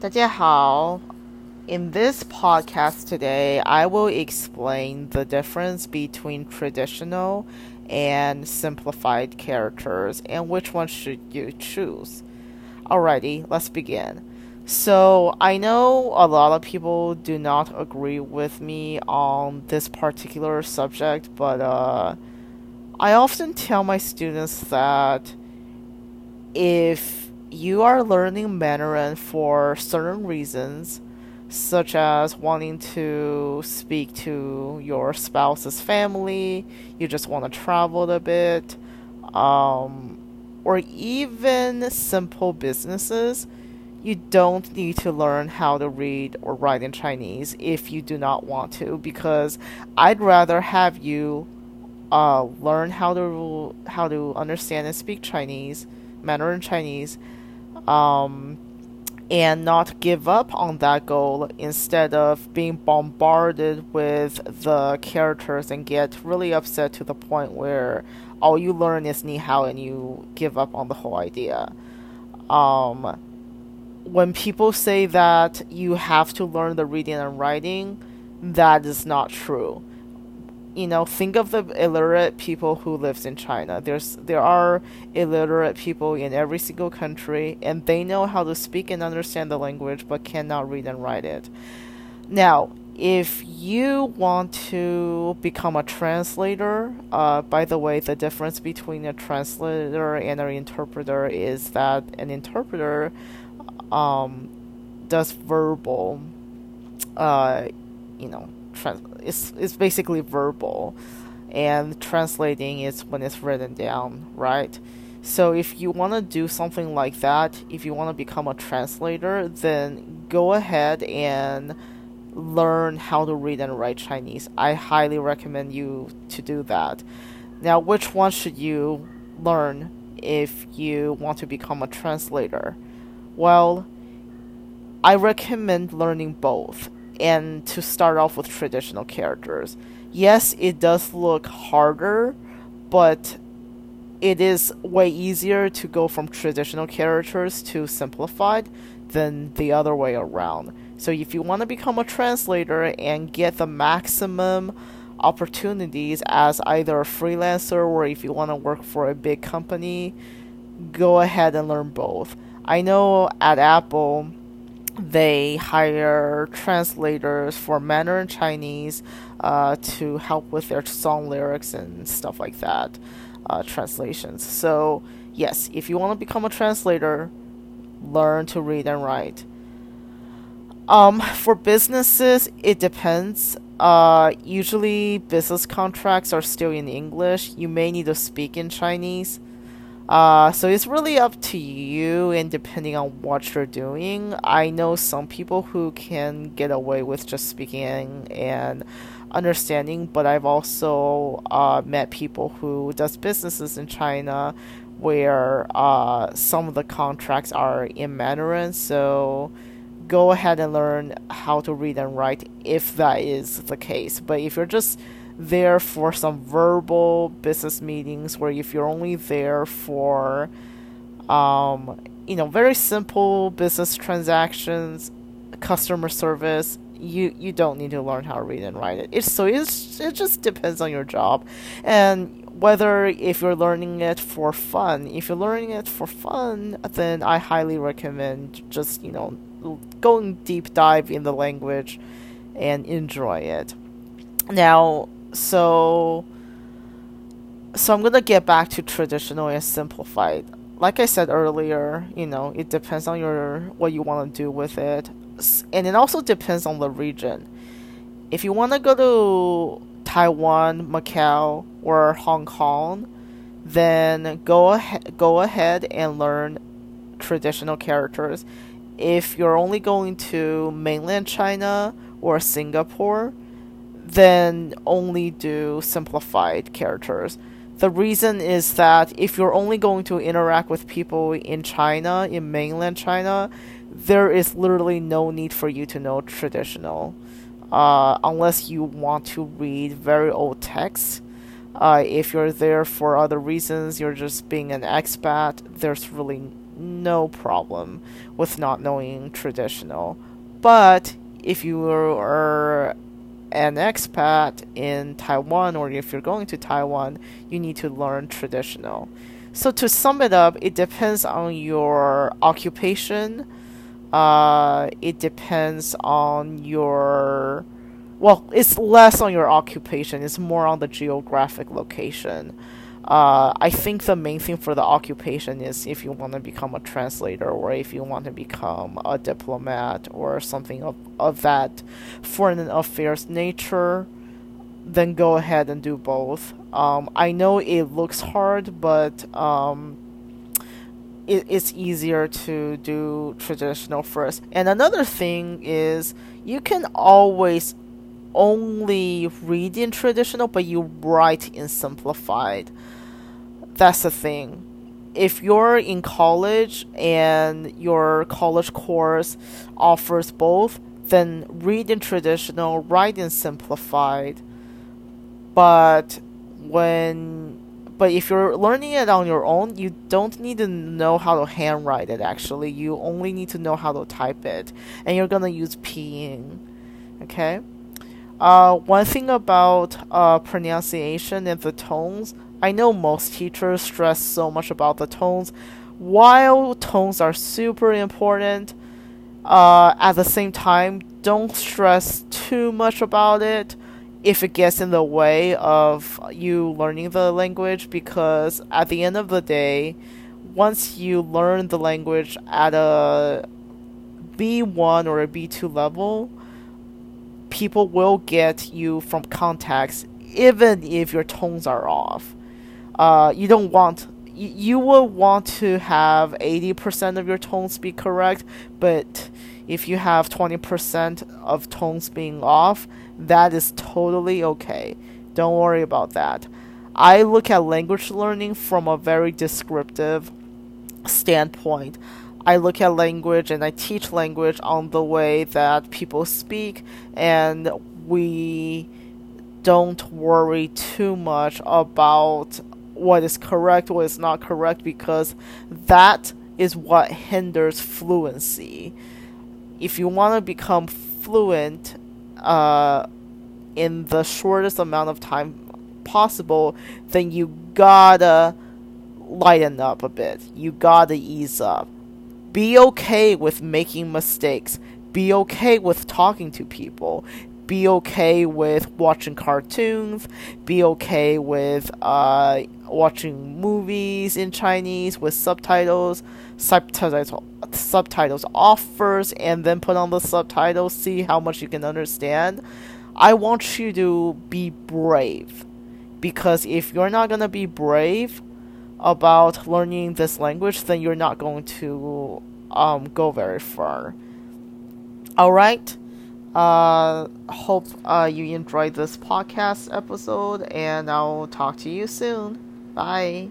大家好. In this podcast today, I will explain the difference between traditional and simplified characters and which one should you choose. Alrighty, let's begin. So, I know a lot of people do not agree with me on this particular subject, but uh, I often tell my students that if you are learning Mandarin for certain reasons, such as wanting to speak to your spouse's family, you just want to travel a bit, um, or even simple businesses, you don't need to learn how to read or write in Chinese if you do not want to, because I'd rather have you uh, learn how to how to understand and speak Chinese, Mandarin Chinese, um, and not give up on that goal instead of being bombarded with the characters and get really upset to the point where all you learn is ni hao and you give up on the whole idea. Um, when people say that you have to learn the reading and writing, that is not true you know, think of the illiterate people who lives in China. There's there are illiterate people in every single country, and they know how to speak and understand the language, but cannot read and write it. Now, if you want to become a translator, uh, by the way, the difference between a translator and an interpreter is that an interpreter um, does verbal, uh, you know, trans- it's it's basically verbal, and translating is when it's written down, right? So if you want to do something like that, if you want to become a translator, then go ahead and learn how to read and write Chinese. I highly recommend you to do that. Now, which one should you learn if you want to become a translator? Well, I recommend learning both and to start off with traditional characters. Yes, it does look harder, but it is way easier to go from traditional characters to simplified than the other way around. So if you want to become a translator and get the maximum opportunities as either a freelancer or if you want to work for a big company, go ahead and learn both. I know at Apple they hire translators for Mandarin Chinese uh, to help with their song lyrics and stuff like that, uh, translations. So, yes, if you want to become a translator, learn to read and write. Um, for businesses, it depends. Uh, usually, business contracts are still in English. You may need to speak in Chinese. Uh, so it's really up to you and depending on what you're doing. I know some people who can get away with just speaking and understanding, but I've also uh, met people who does businesses in China where uh, some of the contracts are in Mandarin. So go ahead and learn how to read and write if that is the case. But if you're just there for some verbal business meetings where if you're only there for um, you know very simple business transactions customer service you you don't need to learn how to read and write it. It's so it's, it just depends on your job. And whether if you're learning it for fun if you're learning it for fun then i highly recommend just you know going deep dive in the language and enjoy it. Now so so I'm gonna get back to traditional and simplified. Like I said earlier, you know, it depends on your what you want to do with it, and it also depends on the region. If you want to go to Taiwan, Macau, or Hong Kong, then go ahead go ahead and learn traditional characters. If you're only going to mainland China or Singapore, then only do simplified characters. The reason is that if you're only going to interact with people in China, in mainland China, there is literally no need for you to know traditional. Uh, unless you want to read very old texts. Uh, if you're there for other reasons, you're just being an expat, there's really no problem with not knowing traditional. But if you are an expat in Taiwan or if you're going to Taiwan, you need to learn traditional. So to sum it up, it depends on your occupation. Uh, it depends on your well, it's less on your occupation. It's more on the geographic location. Uh, I think the main thing for the occupation is if you want to become a translator or if you want to become a diplomat or something of, of that foreign affairs nature, then go ahead and do both. Um, I know it looks hard, but um, it, it's easier to do traditional first. And another thing is you can always only read in traditional, but you write in simplified. That's the thing. If you're in college and your college course offers both, then read in traditional, write in simplified. But when but if you're learning it on your own, you don't need to know how to handwrite it actually. You only need to know how to type it. And you're gonna use pinyin. Okay? Uh, one thing about uh, pronunciation and the tones, I know most teachers stress so much about the tones. While tones are super important, uh, at the same time, don't stress too much about it if it gets in the way of you learning the language because at the end of the day, once you learn the language at a B1 or a B2 level, people will get you from context even if your tones are off. Uh, you don't want you, you will want to have 80% of your tones be correct, but if you have 20% of tones being off, that is totally okay. Don't worry about that. I look at language learning from a very descriptive standpoint. I look at language and I teach language on the way that people speak, and we don't worry too much about what is correct, what is not correct, because that is what hinders fluency. If you want to become fluent uh, in the shortest amount of time possible, then you gotta lighten up a bit. You gotta ease up be okay with making mistakes. Be okay with talking to people. Be okay with watching cartoons. Be okay with uh, watching movies in Chinese with subtitles. Subtitles, subtitles off first, and then put on the subtitles. See how much you can understand. I want you to be brave, because if you're not gonna be brave, about learning this language, then you're not going to um, go very far. All right. Uh, hope uh, you enjoyed this podcast episode, and I'll talk to you soon. Bye.